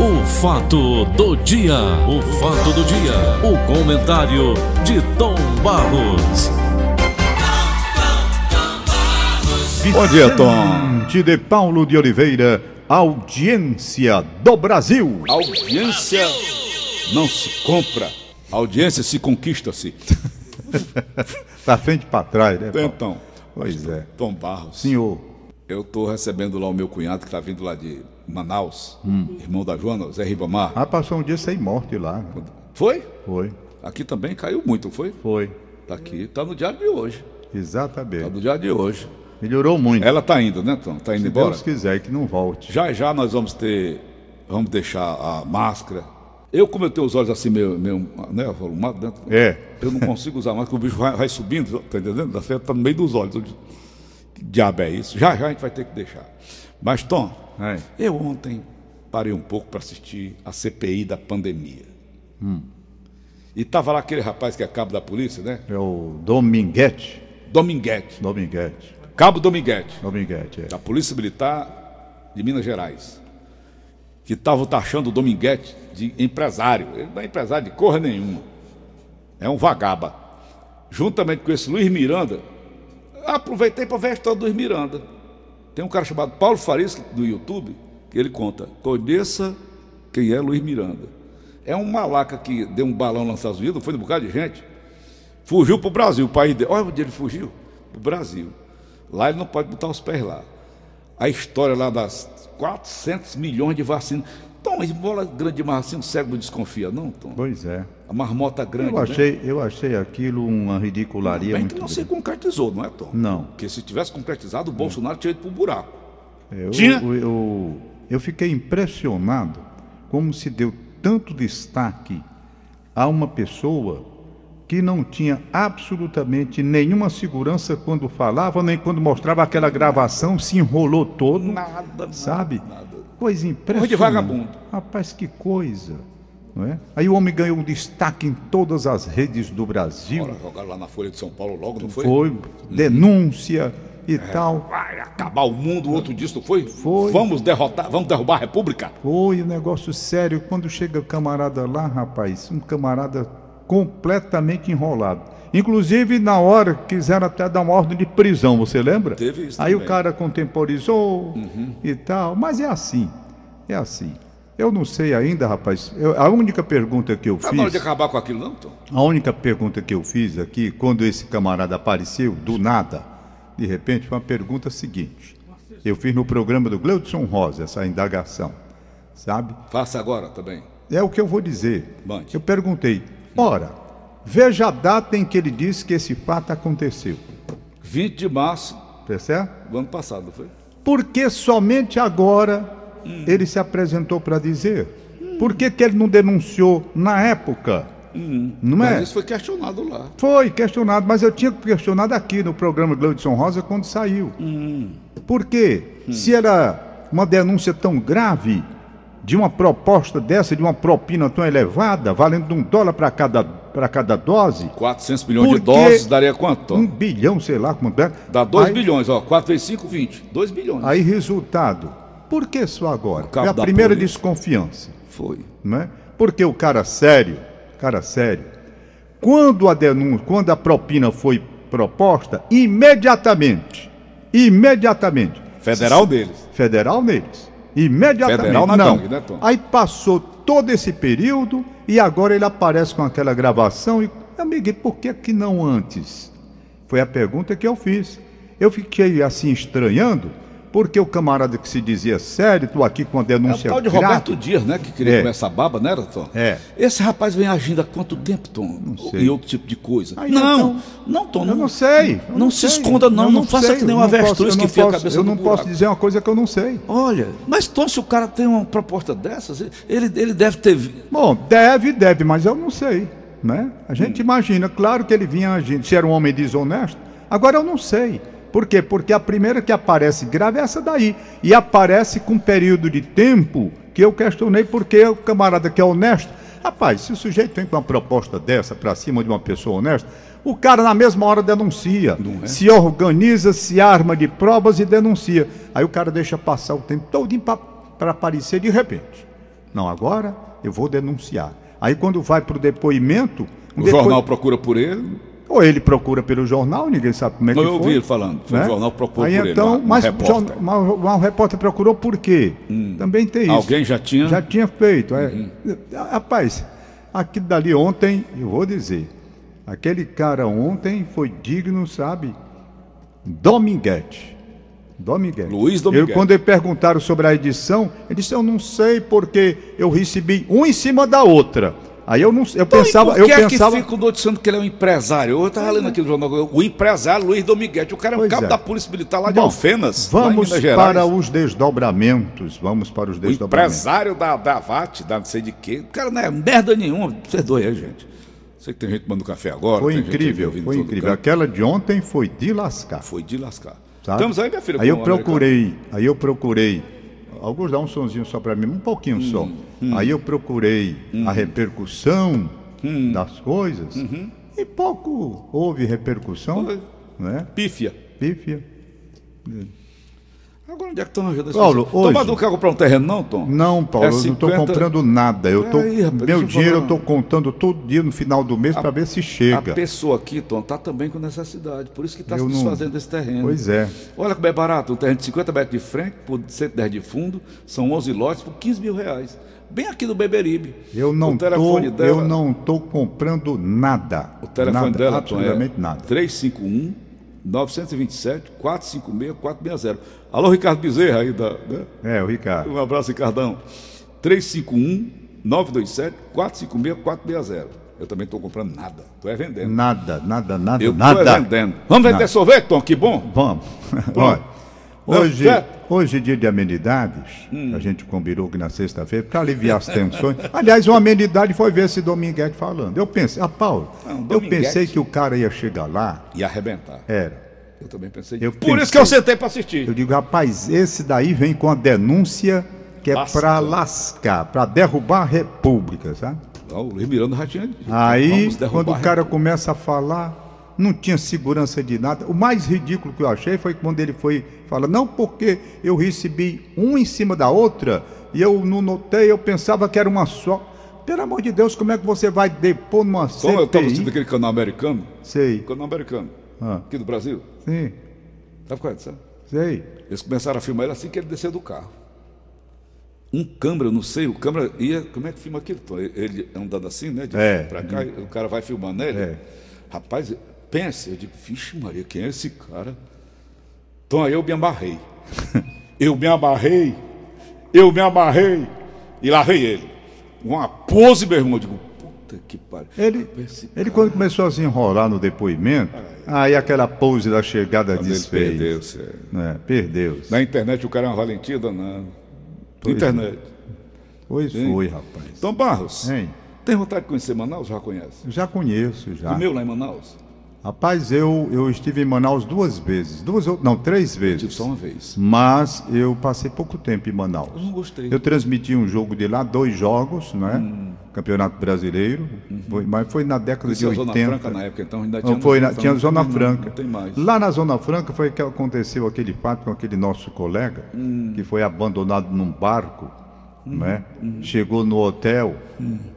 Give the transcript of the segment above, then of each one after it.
O fato do dia, o fato do dia, o comentário de Tom Barros. Bom dia, Tom. De Paulo de Oliveira, audiência do Brasil. Audiência não se compra, audiência se conquista-se. pra frente e pra trás, né? Paulo? Então, Pois é. Tom Barros, Senhor, eu tô recebendo lá o meu cunhado que tá vindo lá de Manaus, Hum. irmão da Joana, Zé Ribamar. ah, passou um dia sem morte lá. Foi? Foi, Aqui também caiu muito, foi? foi. Tá aqui, tá no diário de hoje. Tá Exatamente. no diário de hoje. Melhorou muito. Ela tá indo, né, Tom? Tá indo Se embora? Deus quiser que não volte. Já já nós vamos ter. Vamos deixar a máscara. Eu, como eu tenho os olhos assim meio. meio né, arrumados dentro. É. Eu não consigo usar máscara, o bicho vai, vai subindo, tá entendendo? Da fé tá no meio dos olhos. Que diabo é isso? Já já a gente vai ter que deixar. Mas, Tom, Eu ontem parei um pouco para assistir a CPI da pandemia. E tava lá aquele rapaz que é cabo da polícia, né? É o Dominguete. Dominguete. Dominguete. Cabo Dominguete. Dominguete, é. da Polícia Militar de Minas Gerais, que estavam taxando o Dominguete de empresário. Ele não é empresário de corra nenhuma. É um vagaba. Juntamente com esse Luiz Miranda, aproveitei para ver a história do Luiz Miranda. Tem um cara chamado Paulo Farias do YouTube, que ele conta: conheça quem é Luiz Miranda. É um malaca que deu um balão nos Estados Unidos, foi um bocado de gente. Fugiu para o Brasil, o país dele. Olha onde ele fugiu. Para o Brasil. Lá ele não pode botar os pés lá. A história lá das 400 milhões de vacinas. Tom, mas bola grande demais assim, o cérebro desconfia, não, Tom? Pois é. A marmota grande. Eu achei, eu achei aquilo uma né? ridicularia Bem muito que não se grande. concretizou, não é, Tom? Não. Porque se tivesse concretizado, o Bolsonaro tinha ido pro buraco. Eu, Tinha? eu, eu, eu fiquei impressionado como se deu tanto destaque a uma pessoa que não tinha absolutamente nenhuma segurança quando falava, nem quando mostrava aquela gravação, se enrolou todo, Nada, sabe? nada. Coisa impressionante. de vagabundo. Rapaz, que coisa. Não é? Aí o homem ganhou um destaque em todas as redes do Brasil. Ora, jogaram lá na Folha de São Paulo logo, não foi? Foi denúncia e tal. Vai acabar o mundo, outro disso, não foi? Foi. Vamos derrotar, vamos derrubar a República? Foi um negócio sério. Quando chega o camarada lá, rapaz, um camarada completamente enrolado. Inclusive, na hora, quiseram até dar uma ordem de prisão, você lembra? Teve isso Aí o também. Uhum. cara contemporizou e tal. Mas é assim. É assim. Eu não sei ainda, rapaz. Eu- a única pergunta que eu Tá na hora de fiz. acabar com aquilo, não, Tom? A única pergunta que eu fiz aqui, quando esse camarada apareceu, do nada, de repente, foi uma pergunta seguinte. Eu fiz no programa do Gleudson Rosa essa indagação, sabe? Faça agora também. É o que eu vou dizer. Mande. Eu perguntei, ora, veja a data em que ele disse que esse fato aconteceu. 20 de março certo? do ano passado, foi? Por que somente agora ele se apresentou para dizer? Por que, que ele não denunciou na época? Não é? Mas isso foi questionado lá. Foi questionado, mas eu tinha questionado aqui no programa Gleudson Rosa quando saiu. Por quê? Se era uma denúncia tão grave, de uma proposta dessa, de uma propina tão elevada, valendo um dólar para cada, para cada dose, 400 milhões de doses daria quanto, um bilhão, sei lá quanto é. Dá 2 aí, bilhões, ó. 4 vezes 5, 20. 2 bilhões. Aí, resultado. Por que só agora? É a primeira polícia. desconfiança. Foi. não é? Porque o cara sério, cara sério, quando a denúncia, quando a propina foi proposta, imediatamente, imediatamente, Federal deles. federal neles, imediatamente, Federal na não. gangue, né, Tom? Aí passou todo esse período e agora ele aparece com aquela gravação e, amigo, e por que que não antes? Foi a pergunta que eu fiz. Eu fiquei assim estranhando, porque o camarada que se dizia sério, estou aqui com a É o denúncia tal de grave. Roberto Dias, né? Que queria É. comer essa baba, né, Tom? É. Esse rapaz vem agindo há quanto tempo, Tom? Não sei. E outro tipo de coisa. Aí, não, então, não, Tom. Eu não sei. Não, se sei. esconda, não. Eu Não, faça sei, que nem não avestruz que não enfia a cabeça Eu não buraco. posso dizer uma coisa que eu não sei. Olha, mas Tom, se o cara tem uma proposta dessas, ele, ele deve ter. Bom, deve, deve, mas eu não sei. Né? A Hum. gente imagina, claro que ele vinha agindo, se era um homem desonesto. Agora eu não sei. Por quê? Porque a primeira que aparece grave é essa daí. E aparece com um período de tempo que eu questionei porque o camarada que é honesto. Rapaz, se o sujeito vem com uma proposta dessa para cima de uma pessoa honesta, o cara na mesma hora denuncia. É? Se organiza, se arma de provas e denuncia. Aí o cara deixa passar o tempo todo para aparecer de repente. Não, agora eu vou denunciar. Aí quando vai para o depoimento. O depois- jornal procura por ele. Ou ele procura pelo jornal, ninguém sabe como é que eu foi. ouvi ele falando. Foi o jornal procurou Aí por ele, então, um- um mas, o repórter. Hum. mas mas o repórter procurou por quê? Também tem isso. Alguém já tinha? Já tinha feito. é. Uhum. Rapaz, aquilo dali ontem, eu vou dizer, aquele cara ontem foi digno, sabe? Dominguete. Dominguete. Luiz Dominguete. Eu, quando ele perguntaram sobre a edição, ele disse, eu não sei porque eu recebi um em cima da outra. Aí eu não eu Então, pensava, por eu que é pensava. que ficam noticiando que ele é um empresário? Eu estava lendo aqui no jornal, o empresário Luiz Dominguete, o cara é um cabo é. da Polícia Militar lá de Bom, Alfenas, Vamos para os desdobramentos. Vamos para os O desdobramentos. empresário da, da VAT, da não sei de quê. O cara não é merda nenhuma. Perdoe aí, gente. Sei que tem gente tomando café agora. Foi incrível, foi incrível. Aquela de ontem foi de lascar. Foi de lascar. sabe? Estamos aí, minha filha. Aí eu o procurei, aí eu procurei. Alguns dá um sonzinho só para mim, um pouquinho só. Hum, Aí eu procurei a repercussão Hum. das coisas e pouco houve repercussão, né? Pífia. Pífia. Agora onde é que estão arranjando Paulo, Tom hoje- Badu quer comprar um terreno, não, Tom? Não, Paulo, É eu não estou 50 comprando nada. Eu tô, Peraí, rapaz, meu eu dinheiro eu estou contando todo dia no final do mês para ver se chega. A pessoa aqui, Tom, está também com necessidade. Por isso que está se Eu não- desfazendo desse terreno. Pois é. Olha como é barato. Um terreno de 50 metros de frente por 110 de fundo. São 11 lotes por 15 mil reais. Bem aqui no Beberibe. Eu não não tô comprando nada. O telefone nada, dela, Tom, absolutamente é nada. 351 927 456 460. Alô, Ricardo Bezerra aí da. né? É, o Ricardo. Um abraço, Ricardão. 351 927 456 460. Eu também estou comprando nada. Tu é vendendo. Nada, nada, nada, Eu nada. estou vendendo. Vamos vender Nada. sorvete, Tom? Que bom. Vamos. Olha, hoje, hoje é dia de amenidades. Hum. A gente combinou que na sexta-feira, para aliviar as tensões. Aliás, uma amenidade foi ver esse Dominguete falando. Eu pensei, ah, Paulo, Não, eu pensei que o cara ia chegar lá. E arrebentar. Era. Eu também pensei. Eu Por pensei- isso que eu sentei para assistir. Eu digo, rapaz, esse daí vem com a denúncia que é para lascar, para derrubar a república, sabe? Não, o Luiz Miranda já tinha. Aí, quando o cara começa a falar, não tinha segurança de nada. O mais ridículo que eu achei foi quando ele foi fala, não porque eu recebi um em cima da outra e eu não notei, eu pensava que era uma só. Pelo amor de Deus, como é que você vai depor numa Como eu estava assistindo CPI? aquele canal americano, Sei, canal americano, Ah. aqui do Brasil, sim, sabe qual é? Sabe? sei. Eles começaram a filmar ele assim que ele desceu do carro. Um câmera, eu não sei, o câmera ia. Como é que filma aquilo? Tom? Ele andando assim, né? De É. pra cá, o cara vai filmando ele. É. Rapaz, pense, eu digo, vixe Maria, quem é esse cara? Então aí eu me amarrei. eu me amarrei, eu me amarrei. E lá ele. Uma pose, meu irmão. Eu digo, puta que pariu. Ele, ele quando começou a se enrolar no depoimento, aí aquela pose da chegada desfez. perdeu-se. é. Né? Perdeu-se. Na internet o cara é uma valentia danada. Pois internet. Pois foi, rapaz. Então, Barros, Hein? tem vontade de conhecer Manaus? Já conhece? Já conheço, já. Comeu lá em Manaus? Rapaz, eu, eu estive em Manaus duas vezes. Duas ou não, três vezes. só uma vez. Mas eu passei pouco tempo em Manaus. Eu não gostei. Eu transmiti um jogo de lá, dois jogos, né? Hum. Campeonato Brasileiro. Foi- mas foi na década Isso de é Zona 80. Franca na época, então ainda tinha. Não, foi na, tinha Zona Franca. Não tem mais. Lá na Zona Franca foi que aconteceu aquele fato com aquele nosso colega, Hum. que foi abandonado num barco, Hum. né? Chegou no hotel.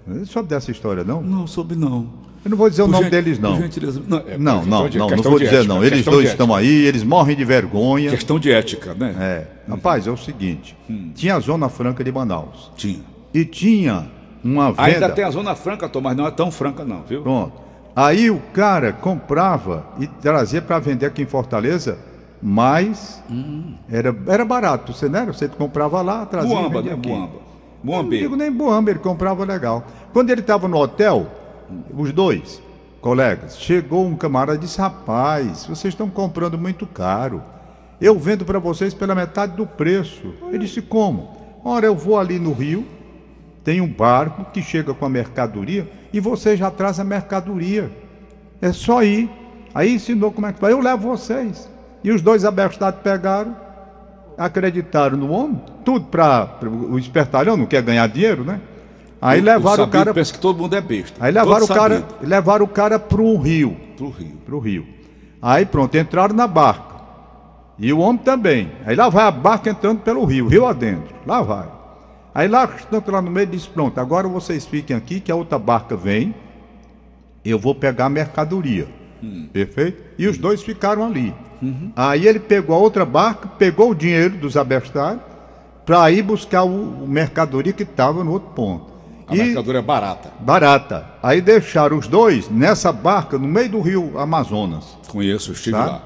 Não sabe dessa história, não? Não, soube não. Eu não vou dizer o nome gen- deles, não. gentileza. Não, é, Não, não, de- não, não vou dizer ética, não. Eles dois estão aí, eles morrem de vergonha. Questão de ética, né? É. Rapaz, é o seguinte: tinha a Zona Franca de Manaus. Tinha. E tinha uma venda. Ainda tem a Zona Franca, Tom, mas não é tão franca, não, viu? Pronto. Aí o cara comprava e trazia para vender aqui em Fortaleza, mas era, era barato. Você não era? Você comprava lá, trazia e vendia né? aqui. Muamba. Eu Não digo nem Boamba, ele comprava legal. Quando ele estava no hotel, os dois colegas, chegou um camarada e disse: Rapaz, vocês estão comprando muito caro. Eu vendo para vocês pela metade do preço. Ele disse: Como? Ora, eu vou ali no Rio, tem um barco que chega com a mercadoria e você já traz a mercadoria. É só ir. Aí ensinou como é que vai. Eu levo vocês. E os dois abestados pegaram, acreditaram no homem, tudo para o espertalhão, não quer ganhar dinheiro, né? Aí levaram o, cara. pensa que todo mundo é besta. Aí levaram Todo o cara, sabido. levaram o cara pro rio, Pro Rio. pro rio. Aí pronto, entraram na barca. E o homem também. Aí lá vai a barca entrando pelo rio, rio adentro. Lá vai. Aí lá, tanto lá no meio, disse: pronto, agora vocês fiquem aqui, que a outra barca vem, eu vou pegar a mercadoria. Hum. Perfeito? E os dois ficaram ali. Uhum. Aí ele pegou a outra barca, pegou o dinheiro dos abestários para ir buscar o, o mercadoria que estava no outro ponto. A e, mercadoria é barata. Barata. Aí deixaram os dois nessa barca no meio do rio Amazonas. Conheço, estive tá? lá.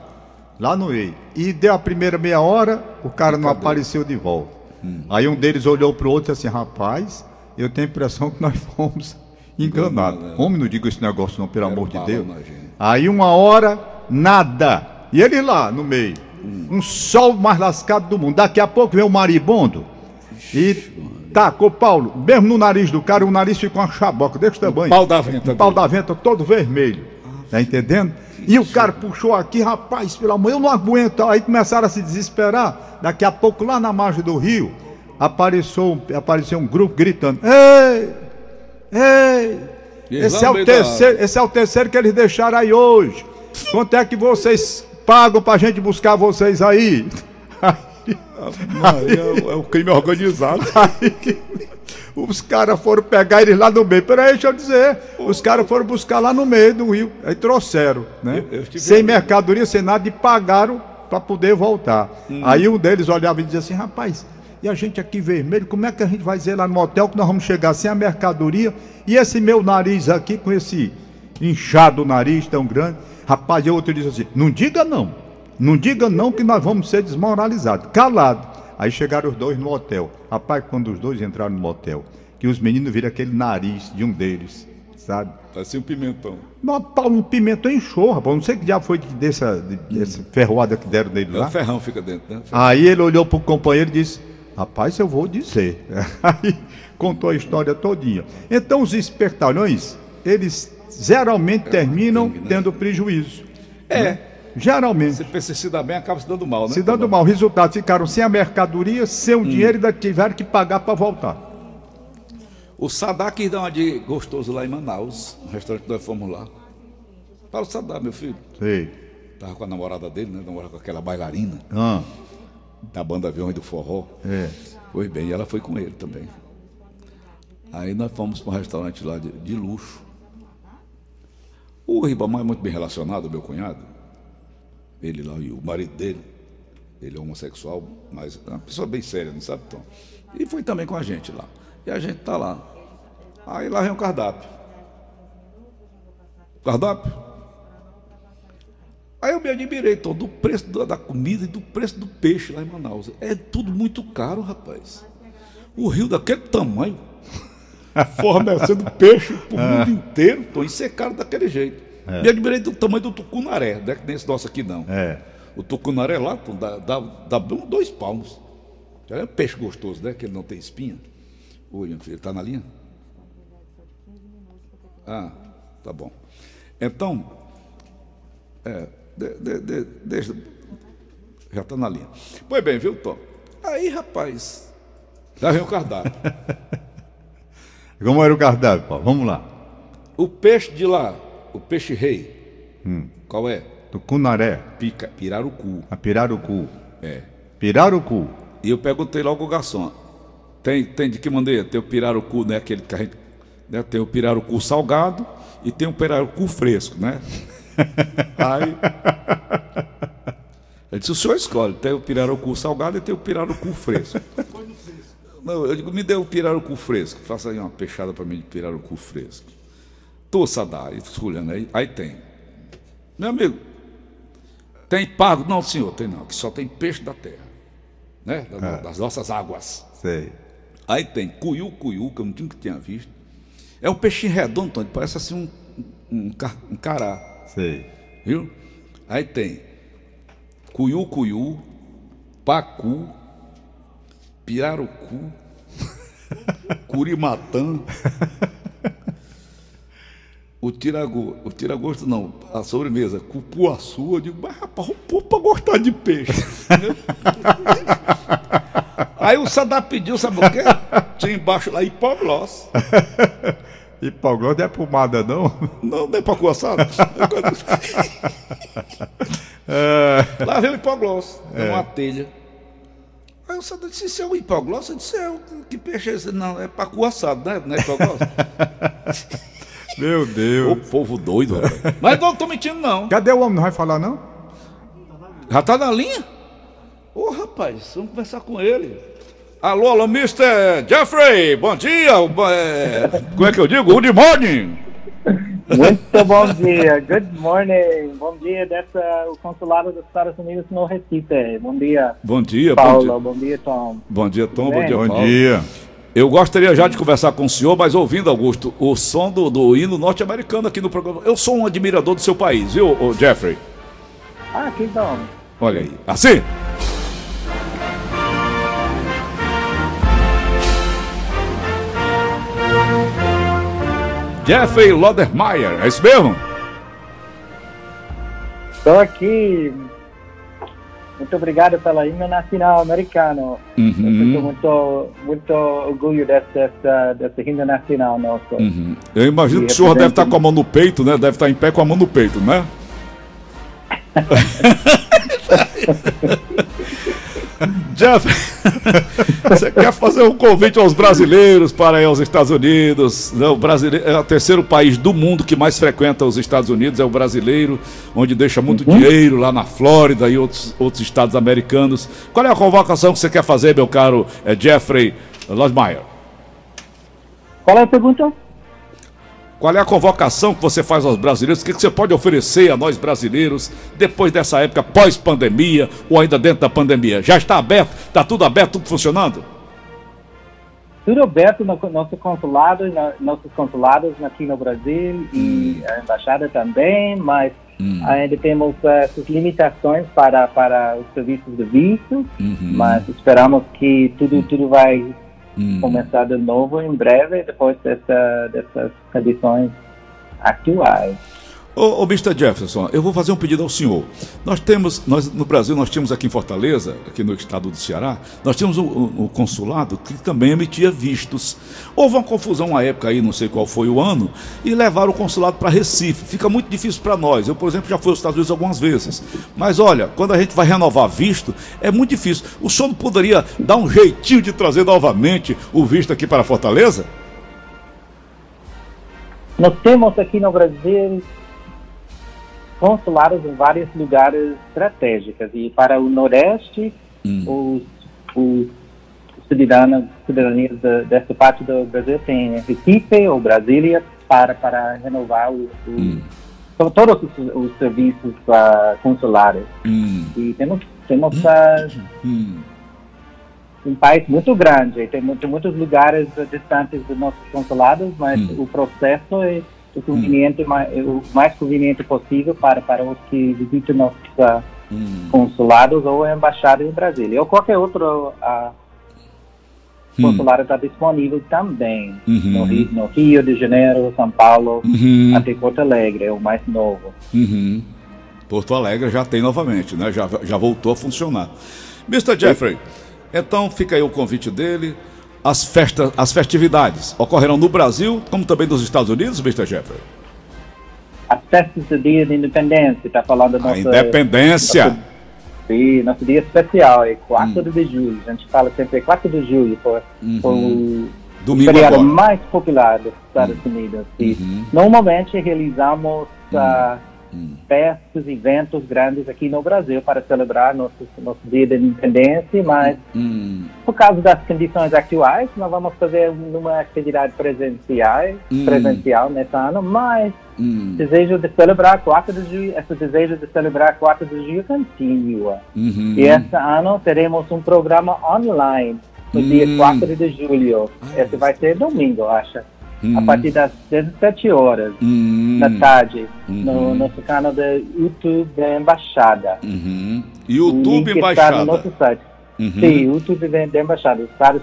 Lá no meio. E deu a primeira meia hora, o cara não apareceu de volta. Hum. Aí um deles olhou para o outro e disse assim: rapaz, eu tenho a impressão que nós fomos enganados. Enganado, Homem, não diga esse negócio não, pelo amor de Deus. Aí uma hora, nada. E ele lá no meio. Hum. Um sol mais lascado do mundo. Daqui a pouco vem o maribondo e tacou Paulo, mesmo no nariz do cara, o nariz ficou uma chaboca desse tamanho. O pau da venta. O pau da venta todo vermelho. Tá entendendo? E o cara puxou aqui, rapaz, pelo amor, eu não aguento. Aí começaram a se desesperar. Daqui a pouco, lá na margem do rio, apareceu, apareceu um grupo gritando: Ei! Ei! Esse é, o terceiro, esse é o terceiro que eles deixaram aí hoje. Quanto é que vocês pagam pra gente buscar vocês aí? é, é o crime organizado. Aí, os caras foram pegar eles lá no meio. Peraí, deixa eu dizer. Os caras foram buscar lá no meio do rio. Aí trouxeram, né? Eu, eu sem mercadoria, sem nada, e pagaram para poder voltar. Hum. Aí um deles olhava e dizia assim: rapaz, e a gente aqui vermelho, como é que a gente vai dizer lá no hotel que nós vamos chegar sem a mercadoria? E esse meu nariz aqui, com esse inchado nariz tão grande. Rapaz, e outro disse assim: não diga não. Não diga não que nós vamos ser desmoralizados. Calado. Aí chegaram os dois no hotel. Rapaz, quando os dois entraram no hotel, que os meninos viram aquele nariz de um deles, sabe? Parecia um pimentão. Não, um pimentão inchou, rapaz. Não sei que diabo foi dessa, dessa ferroada que deram nele lá. O ferrão fica dentro, né? Aí ele olhou pro companheiro e disse: Rapaz, eu vou dizer. Aí contou a história todinha. Então os espertalhões, eles geralmente é, terminam né? tendo prejuízo. É. Né? Geralmente. Se dá bem, acaba se dando mal, né? Se dando mal. Resultado, ficaram sem a mercadoria, sem o hum. dinheiro e ainda tiveram que pagar para voltar. O Sadak dá uma de gostoso lá em Manaus, no restaurante que nós fomos lá. Para o Sadak, meu filho. Sei. Tava com a namorada dele, né? Namorada com aquela bailarina. Ah. Da banda Aviões do Forró. É. Foi bem, e ela foi com ele também. Aí nós fomos para um restaurante lá de, de luxo. O Ribamar é muito bem relacionado, meu cunhado ele lá e o marido dele, ele é homossexual, mas é uma pessoa bem séria, não sabe, Tom? E foi também com a gente lá. E a gente tá lá. Aí lá vem o cardápio. Cardápio? Aí eu me admirei, Tom, do preço da comida e do preço do peixe lá em Manaus. É tudo muito caro, rapaz. O rio daquele tamanho, fornecendo peixe para o mundo inteiro, Tom, isso é caro daquele jeito. É. Me admirei do tamanho do tucunaré, não é que nem esse nosso aqui não. É. O tucunaré lá dá, dá, dá dois palmos. É um peixe gostoso, né? Que ele não tem espinha. Oi, meu filho, está na linha? Ah, tá bom. Então, é, de, de, de, deixa, já está na linha. Pois bem, viu, Tom? Aí, rapaz, já vem o cardápio. Como era o cardápio, Paulo? Vamos lá. O peixe de lá, o peixe rei. Hum. Qual é? Tucunaré. Pica, pirarucu. A pirarucu. É. Pirarucu. E eu perguntei logo ao garçom. Tem, tem de que maneira? Tem o pirarucu, né? Aquele que a gente. Né? Tem o pirarucu salgado e tem o pirarucu fresco, né? Aí. Ele disse, o senhor escolhe, tem o pirarucu salgado e tem o pirarucu fresco. Não, eu digo, me dê o pirarucu fresco. Faça aí uma peixada para mim de pirarucu fresco. Tô, Sadar, escolhendo aí, aí tem. Meu amigo, tem pago? Não, senhor, tem não, que só tem peixe da terra, né? Das, é. das nossas águas. Sei. Aí tem cuiu, cuiu, que eu não tinha que tinha visto. É um peixinho redondo, Tony, parece assim um, um, um cará. Sei. Viu? Aí tem cuiu, cuiu, pacu, pirarucu, curimatã. O tiragosto, o tiragosto não, a sobremesa, cupuaçu, eu digo, mas rapaz, o povo para gostar de peixe. Aí o Sadá pediu, sabe o quê? Tinha embaixo lá hipoglós. hipoglós não é pomada, não? Não, não é para coçar. é... Lá veio o hipoglós, é. uma telha. Aí eu só disse, isso é um hipoglossa? Eu disse, é, que peixe é esse? Não, é pacu assado, né? Não é hipoglossa? Meu Deus. Ô povo doido, rapaz. Mas não tô mentindo, não. Cadê o homem? Não vai falar, não? Já tá na linha? Ô, rapaz, vamos conversar com ele. Alô, alô, Mr. Jeffrey, bom dia. É, como é que eu digo? Good morning. Muito bom dia, good morning. Bom dia dessa o consulado dos Estados Unidos no Recife. Bom dia. Bom dia, Paulo. bom dia. Bom dia, Tom. Bom dia, Tom. Bom dia, Bom dia. Eu gostaria já de conversar com o senhor, mas ouvindo, Augusto, o som do, do hino norte-americano aqui no programa. Eu sou um admirador do seu país, viu, Jeffrey? Ah, que bom. Olha aí. Assim? Jeffrey Lodermeyer, é isso mesmo? Estou aqui. Muito obrigado pela himno nacional americano. Uhum. Eu muito, muito orgulho dessa, dessa, himno nacional nosso. Uhum. Eu imagino E que o senhor deve estar com a mão no peito, né? Deve estar em pé com a mão no peito, né? Jeff, você quer fazer um convite aos brasileiros para ir aos Estados Unidos? O brasileiro é o terceiro país do mundo que mais frequenta os Estados Unidos, é o brasileiro, onde deixa muito dinheiro lá na Flórida e outros, outros estados americanos. Qual é a convocação que você quer fazer, meu caro eh, Jeffrey Lodmeyer? Qual é a pergunta? Qual é a convocação que você faz aos brasileiros? O que você pode oferecer a nós brasileiros depois dessa época pós-pandemia ou ainda dentro da pandemia? Já está aberto? Está tudo aberto, tudo funcionando? Tudo aberto no nosso consulado, na, nossos consulados aqui no Brasil e a embaixada também, mas ainda temos eh, essas limitações para, para os serviços de visto, mas esperamos que tudo, tudo vai começar de novo em breve, depois dessa, dessas condições atuais. Ô, ô Mr. Jefferson, eu vou fazer um pedido ao senhor. Nós temos, nós no Brasil, nós tínhamos aqui em Fortaleza, aqui no estado do Ceará, nós tínhamos um, um- consulado que também emitia vistos. Houve uma confusão uma época aí, não sei qual foi o ano, e levaram o consulado para Recife. Fica muito difícil para nós. Eu, por exemplo, já fui aos Estados Unidos algumas vezes. Mas olha, quando a gente vai renovar visto, é muito difícil. O senhor não poderia dar um jeitinho de trazer novamente o visto aqui para Fortaleza? Nós temos aqui no Brasil consulados em vários lugares estratégicos e para o Nordeste, os, os cidadãos, cidadanias de, dessa parte do Brasil têm Recife ou Brasília para, para renovar o, to- todos os, os serviços ah, consulares. Hum, E temos, temos hum. um país muito grande, tem, mu- tem muitos lugares distantes dos nossos consulados, mas Hum. o processo é o, conveniente, mais, é o mais conveniente possível para, para os que visitam nossos Hum. consulados ou embaixada em Brasília, ou qualquer outro ah, consulado está disponível também, Uhum. no, Rio, no Rio de Janeiro, São Paulo, Uhum. até Porto Alegre, é o mais novo. Uhum. Porto Alegre já tem novamente, né? Já, já voltou a funcionar. Mr. Jeffrey, então fica aí o convite dele. As festas, as festividades ocorrerão no Brasil, como também nos Estados Unidos, Mr. Jeffrey? As festas do Dia da Independência, está falando A nossa, independência. nossa- Sim, nosso dia especial é 4 Hum. de julho. A gente fala sempre 4 de julho, por, por o Domingo feriado mais popular dos Estados Unidos. E Uhum. normalmente realizamos ah, Hum. festas, eventos grandes aqui no Brasil para celebrar nosso, nosso dia da independência, mas Hum, por causa das condições atuais, nós vamos fazer uma atividade presencial, Hum. presencial nesse ano, mas hum, desejo de celebrar 4 de julho, esse desejo de celebrar 4 de julho continua. uhum. E esse ano teremos um programa online no dia Hum. 4 de julho. Esse vai ser domingo, eu acho. A Hum, partir das 17 horas hum, da tarde, Uhum. no nosso canal do YouTube da Embaixada. uhum. YouTube está no Embaixada. nosso site. Uhum. Sim, YouTube da da Embaixada, Estados,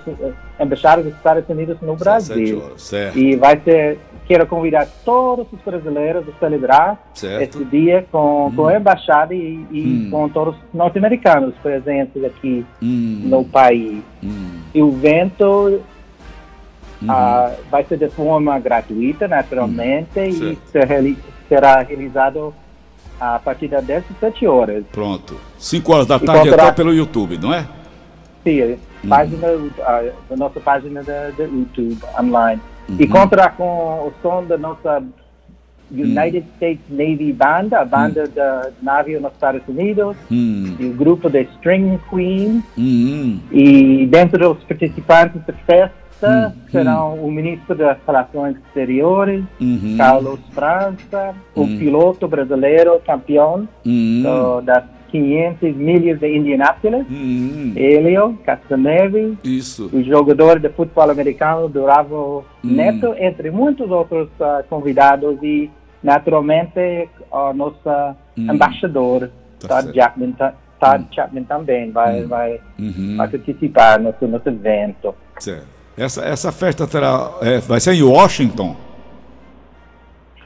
Embaixada dos Estados Unidos no 17 Brasil. certo. E vai ser, quero convidar todos os brasileiros a celebrar Certo. esse dia com, com a embaixada e, e Hum. com todos os norte-americanos presentes aqui Hum, no país. hum, E o evento uhum. ah, vai ser de forma gratuita, naturalmente, e Certo. ser será realizado a partir das 17 horas. Pronto. 5 horas da E tarde contará- então pelo YouTube, não é? sim, Uhum. página, a, da nossa página da YouTube online. Uhum. E contra com o som da nossa United States Navy Band, a banda da navio nos Estados Unidos, Hum, e o grupo de String Queen, hum, e dentro dos participantes da festa Hum, serão o ministro das Relações Exteriores, uhum, Carlos França, o Hum. piloto brasileiro campeão hum, do- das 500 milhas de Indianápolis, hum, Helio Castroneves, isso. o jogador de futebol americano Duravo Hum. Neto, entre muitos outros ah, convidados e, naturalmente, o nosso Hum. embaixador, Tá Todd ta- Todd Chapman também vai, vai, Uhum, vai participar no nosso evento. certo. Essa, essa festa terá, é, vai ser em Washington?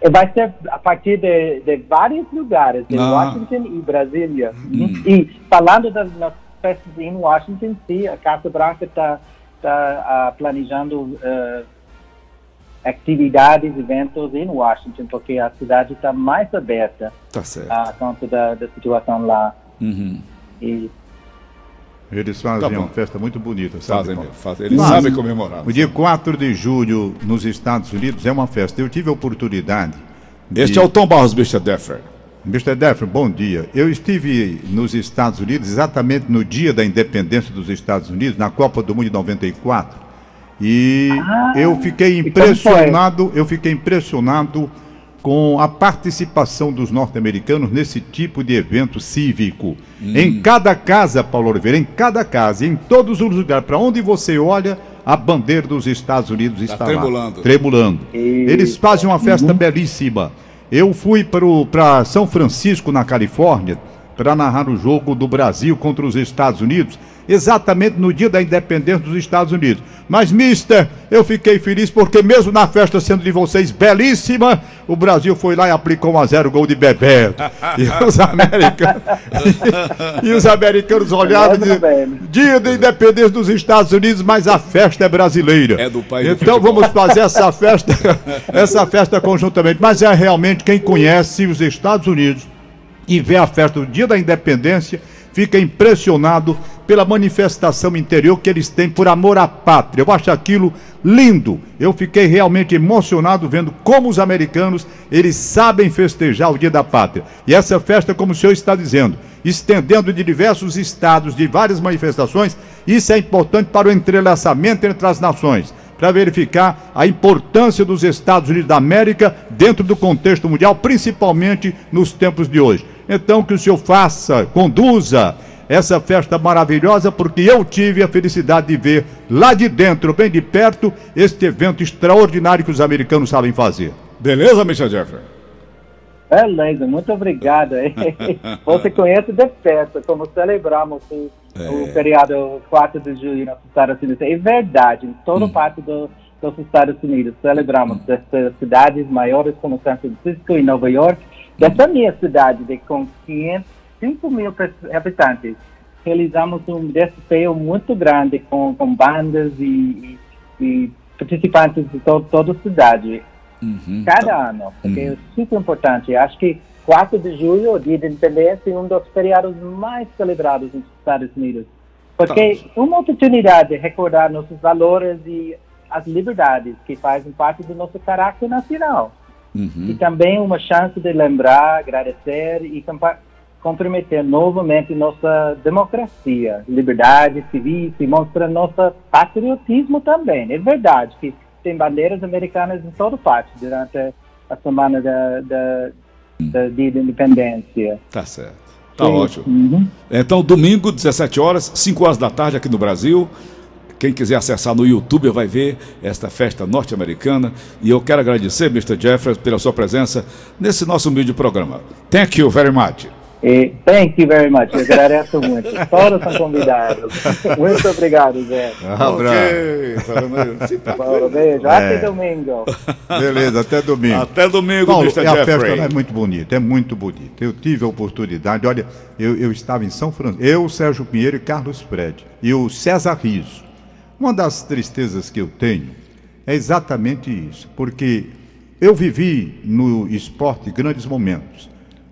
E vai ser a partir de, de vários lugares, de Ah. Washington e Brasília. Hum. E falando das, das festas em Washington, sim, a Casa Branca está tá, ah, planejando ah, atividades, eventos em Washington, porque a cidade está mais aberta Tá a conta da, da situação lá. Uhum. E Eles Tá fazem bom. uma festa muito bonita, sabe? Fazem. Fazem. Eles Mas- sabem comemorar. O dia 4 de julho, nos Estados Unidos, é uma festa. Eu tive a oportunidade. de- Este é o Tom Barros, Mr. Deffer. Mr. Deffer, bom dia. Eu estive nos Estados Unidos exatamente no dia da independência dos Estados Unidos, na Copa do Mundo de 94. E Ah, eu fiquei impressionado, eu fiquei impressionado com a participação dos norte-americanos nesse tipo de evento cívico. Em cada casa, Paulo Oliveira, em cada casa, em todos os lugares, para onde você olha, a bandeira dos Estados Unidos está lá. tremulando. Tremulando. E- Eles fazem uma festa belíssima. Eu fui para São Francisco, na Califórnia, para narrar o jogo do Brasil contra os Estados Unidos, exatamente no dia da independência dos Estados Unidos. Mas, mister, eu fiquei feliz porque, mesmo na festa sendo de vocês belíssima, o Brasil foi lá e aplicou um a zero gol de Bebeto. E os americanos, e, os americanos olharam e dia da independência dos Estados Unidos, mas a festa é brasileira. É do país do Então vamos fazer essa festa, essa festa conjuntamente. Mas é realmente quem conhece os Estados Unidos e vê a festa do Dia da Independência fica impressionado pela manifestação interior que eles têm por amor à pátria. Eu acho aquilo lindo. Eu fiquei realmente emocionado vendo como os americanos eles sabem festejar o Dia da Pátria. E essa festa, como o senhor está dizendo, estendendo de diversos estados, de várias manifestações, isso é importante para o entrelaçamento entre as nações para verificar a importância dos Estados Unidos da América dentro do contexto mundial, principalmente nos tempos de hoje. Então, que o senhor faça, conduza essa festa maravilhosa, porque eu tive a felicidade de ver lá de dentro, bem de perto, este evento extraordinário que os americanos sabem fazer. Beleza, Mr. Jeffrey? Beleza, muito obrigado. Você conhece de perto como celebramos o, o feriado 4 de julho nos Estados Unidos. É verdade, em toda parte do, dos Estados Unidos celebramos dessas cidades maiores como São Francisco e Nova York. Dessa minha cidade, de com 500, 5 mil habitantes, realizamos um desafio muito grande com, com bandas e, e, e participantes de to, toda a cidade Uhum. cada ano, porque é super importante. Acho que 4 de julho, o Dia da Independência, é um dos feriados mais celebrados nos Estados Unidos. Porque é uma oportunidade de recordar nossos valores e as liberdades que fazem parte do nosso caráter nacional. Uhum. E também uma chance de lembrar, agradecer e comprometer novamente nossa democracia, liberdade civil, e mostra nosso patriotismo também. É verdade que tem bandeiras americanas em toda parte durante a semana da, da, da Dia da Independência. Tá certo. Tá Sim. ótimo. Uhum. Então, domingo, 17 horas, 5 horas da tarde aqui no Brasil. Quem quiser acessar no YouTube vai ver esta festa norte-americana. E eu quero agradecer, Mr. Jeffrey, pela sua presença nesse nosso humilde programa. Thank you very much. E thank you very much. Eu agradeço muito. Todos são convidados. Muito obrigado, Zé. Ok, vendo aí? Sim, tá. Paulo, beijo. É. Até domingo. Beleza, até domingo. Até domingo, Paulo, Mr. a festa é muito bonita, é muito bonita. Eu tive a oportunidade, olha, eu, eu estava em São Francisco, eu, Sérgio Pinheiro e Carlos Fred, e o César Riso. Uma das tristezas que eu tenho é exatamente isso, porque eu vivi no esporte grandes momentos,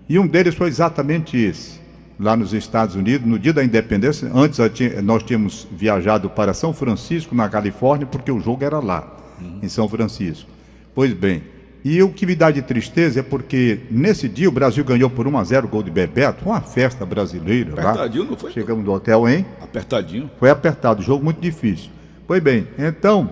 e um deles foi exatamente esse. lá nos Estados Unidos, no dia da independência. Antes nós tínhamos viajado para São Francisco, na Califórnia, porque o jogo era lá, uhum. em São Francisco. Pois bem, e o que me dá de tristeza é porque nesse dia o Brasil ganhou por 1 a 0 gol de Bebeto, uma festa brasileira Apertadinho, lá. não foi? Chegamos no hotel, hein? Apertadinho. Foi apertado, jogo muito difícil. Pois bem, então,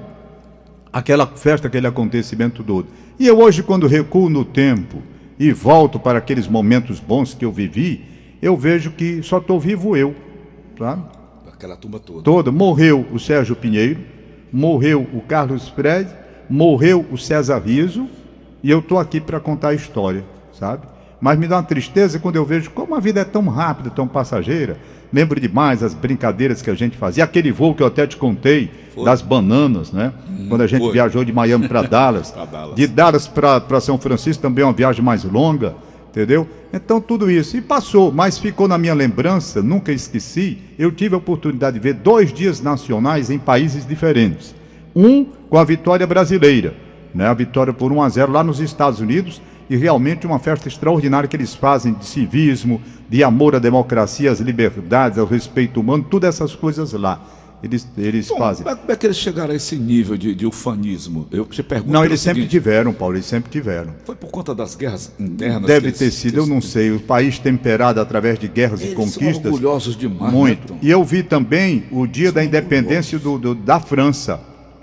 aquela festa, aquele acontecimento todo. E eu hoje, quando recuo no tempo e volto para aqueles momentos bons que eu vivi, eu vejo que só estou vivo eu, sabe? Aquela turma toda. Toda. Morreu o Sérgio Pinheiro, morreu o Carlos Fred, morreu o César Riso, e eu estou aqui para contar a história, sabe? Mas me dá uma tristeza quando eu vejo como a vida é tão rápida, tão passageira. Lembro demais as brincadeiras que a gente fazia. Aquele voo que eu até te contei, foi. das bananas, né? Hum, quando a gente foi. viajou de Miami para Dallas. Dallas. De Dallas para São Francisco também é uma viagem mais longa, entendeu? Então tudo isso. E passou, mas ficou na minha lembrança, nunca esqueci. Eu tive a oportunidade de ver dois dias nacionais em países diferentes. Um com a vitória brasileira né, a vitória por 1 a 0 lá nos Estados Unidos e realmente uma festa extraordinária que eles fazem de civismo, de amor à democracia, às liberdades, ao respeito humano, todas essas coisas lá. Eles, eles Bom, fazem. Como é que eles chegaram a esse nível de, de ufanismo? Eu te pergunto. Não, eles seguinte, sempre tiveram, Paulo, eles sempre tiveram. Foi por conta das guerras internas? Deve ter sido, eu não sei. O país temperado através de guerras eles e conquistas. São orgulhosos demais. Muito. Né, e eu vi também o dia da independência do, do, da França.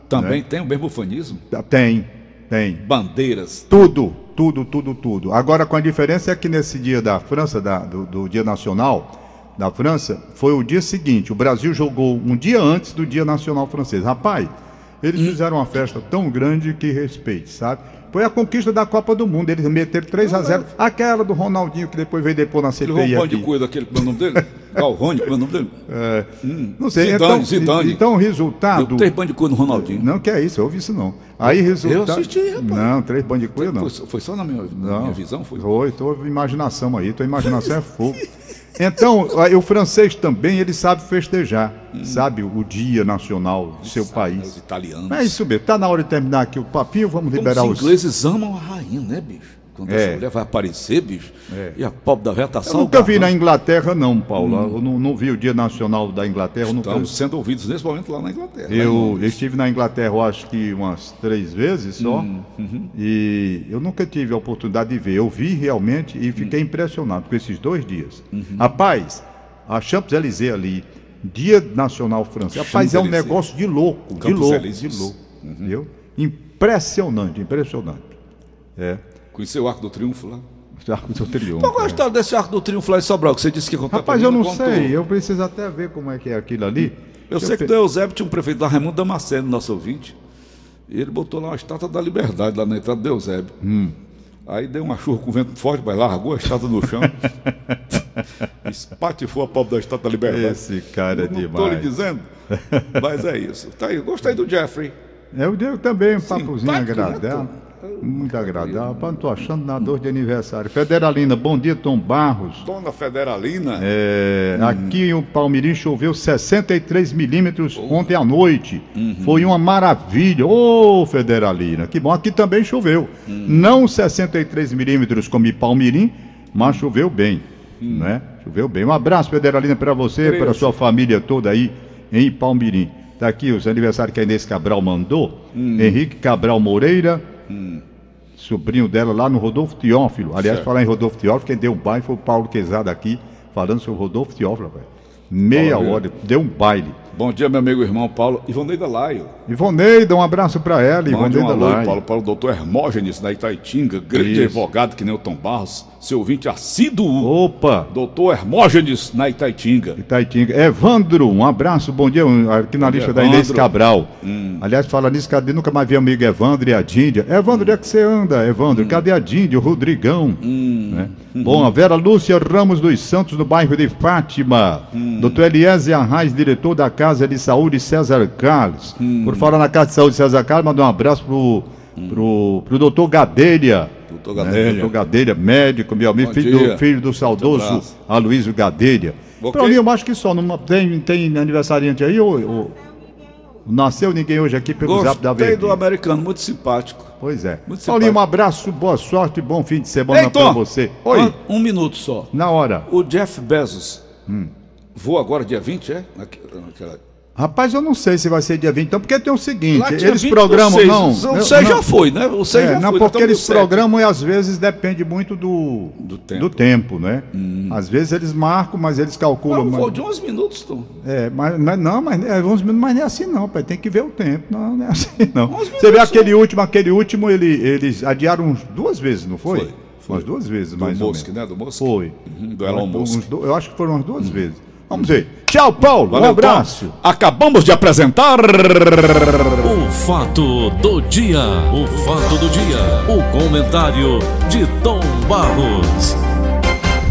Também né? tem o mesmo ufanismo? Tem. Tem. Bandeiras. Tudo, tudo, tudo, tudo. Agora, com a diferença é que nesse dia da França, da, do, do Dia Nacional da França, foi o dia seguinte. O Brasil jogou um dia antes do Dia Nacional Francês. Rapaz, eles hum. fizeram uma festa tão grande que respeite, sabe? Foi a conquista da Copa do Mundo. Eles meteram 3 a 0 Aquela do Ronaldinho que depois veio depois na CPI. Ele aqui. de coisa o nome dele? É o nome dele? É, hum. Não sei. Zidane, então, Zidane. Então o resultado. Deu três bandicoot no Ronaldinho. Não, que é isso, eu ouvi isso não. Aí resultado. Eu assisti, rapaz. Não, três bandicoot não. Foi, foi, só na minha, na não. minha visão? Foi, foi tô imaginação aí. Tua imaginação é fogo. Então, o francês também, ele sabe festejar, hum. sabe o dia nacional do seu sabe, país. Os italianos. É isso mesmo. Tá na hora de terminar aqui o papinho, vamos liberar os... os ingleses amam a rainha, né, bicho? Quando é. essa mulher vai aparecer, bicho, é. e a pobre da velha tá Eu nunca vi na Inglaterra, não, Paulo. Hum. Eu não, não, vi o Dia Nacional da Inglaterra. Estamos nunca... sendo ouvidos nesse momento lá na Inglaterra. Eu, eu estive na Inglaterra, eu acho que umas três vezes só. Hum. Uhum. E eu nunca tive a oportunidade de ver. Eu vi realmente e fiquei hum. impressionado com esses dois dias. Uhum. Rapaz, a Champs-Élysées ali, Dia Nacional Francês. Rapaz, é um negócio de louco, de louco, de louco. Uhum. Entendeu? Impressionante, impressionante. É. Conheceu o Arco do Triunfo lá? O Arco do Triunfo. Qual é a história desse Arco do Triunfo lá em Sobral, que você disse que contou Rapaz, eu não sei, eu preciso até ver como é que é aquilo ali. Eu, eu sei que do Eusébio tinha um prefeito da Raimundo Damasceno, nosso ouvinte, e ele botou lá uma estátua da liberdade lá na entrada do Eusébio. Hum. Aí deu uma chuva com vento forte, mas largou a estátua no chão. espatifou a pobre da estátua da liberdade. Esse cara é não, demais. Estou lhe dizendo, mas é isso. Tá aí, gostei do Jeffrey. Eu deu também um papozinho né, agradável. Muito agradável. Não estou achando nada dor de aniversário. Federalina, bom dia, Tom Barros. Dona Federalina. É, hum. Aqui em Palmirim choveu 63 milímetros oh. ontem à noite. Uhum. Foi uma maravilha. Ô, oh, Federalina, que bom. Aqui também choveu. Uhum. Não 63 milímetros como em Palmirim, mas choveu bem. Uhum. Né? Choveu bem. Um abraço, Federalina, para você, para sua família toda aí em Palmirim. Está aqui os aniversários que a Inês Cabral mandou. Hum. Henrique Cabral Moreira, hum. sobrinho dela lá no Rodolfo Teófilo. Aliás, certo. falar em Rodolfo Teófilo, quem deu um baile foi o Paulo Quezada aqui, falando sobre o Rodolfo Teófilo. Meia hora, deu um baile. Bom dia, meu amigo irmão Paulo. Ivoneida Laio. Ivoneida, um abraço para ela, Ivoneida um Laio. Paulo, Paulo, doutor Hermógenes, da Itaitinga, grande Isso. advogado que nem o Tom Barros, seu ouvinte assíduo. Opa! Doutor Hermógenes, na Itaitinga. Itaitinga. Evandro, um abraço, bom dia, aqui na bom lista da Inês Cabral. Hum. Aliás, fala nisso, cadê? Nunca mais vi amigo Evandro e a Díndia. Evandro, onde é que você anda, Evandro? Hum. Cadê a Díndia, o Rodrigão? Hum. Né? Bom, a Vera Lúcia Ramos dos Santos, no bairro de Fátima. Hum. Doutor Eliezer Arraes, diretor da Casa de Saúde César Carlos. Hum. Por falar na Casa de Saúde César Carlos, mandar um abraço pro, hum. pro, pro doutor Gadelha. Doutor Gadelha. Né? Doutor Gadelha, médico, meu amigo, filho do, filho do saudoso Aloysio Gadelha. Okay. Pra mim, eu acho que só. Não, tem, tem aniversariante aí? Ou, ou... Nasceu ninguém hoje aqui pelo Zap da Gostei Verdinha. do americano, muito simpático. Pois é. Muito Paulinho, um abraço, boa sorte e bom fim de semana Tom, você. Oi, Um, um minuto só. na hora. O Jeff Bezos Hum. Voa agora dia 20, é? Naque- naquela- Rapaz, eu não sei se vai ser dia 20, então, porque tem o seguinte, eles 20 programam, não... O eu- 6 não, já foi, né? O 6 é, já não, foi. porque nós eles programam e às vezes depende muito do, Do tempo. Hum. tempo, né? Às vezes eles marcam, mas eles calculam. Não, mas- de 11 minutos, Tom. É, mas, não, mas é, 11 minutos, mas não é assim não, pai. Tem que ver o tempo. Não, não é assim não. 11 Você vê aquele último, aquele último, ele, eles adiaram duas vezes, não foi? Foi, foi. Umas duas vezes, Do mais Musk, ou menos. né? Do Musk. Foi. Uhum, do Elon Musk. uns do- eu acho que foram umas duas vezes. Vamos ver. Tchau, Paulo. um Valeu, abraço. Tom. Acabamos de apresentar. O fato do dia. O fato do dia. O comentário de Tom Barros.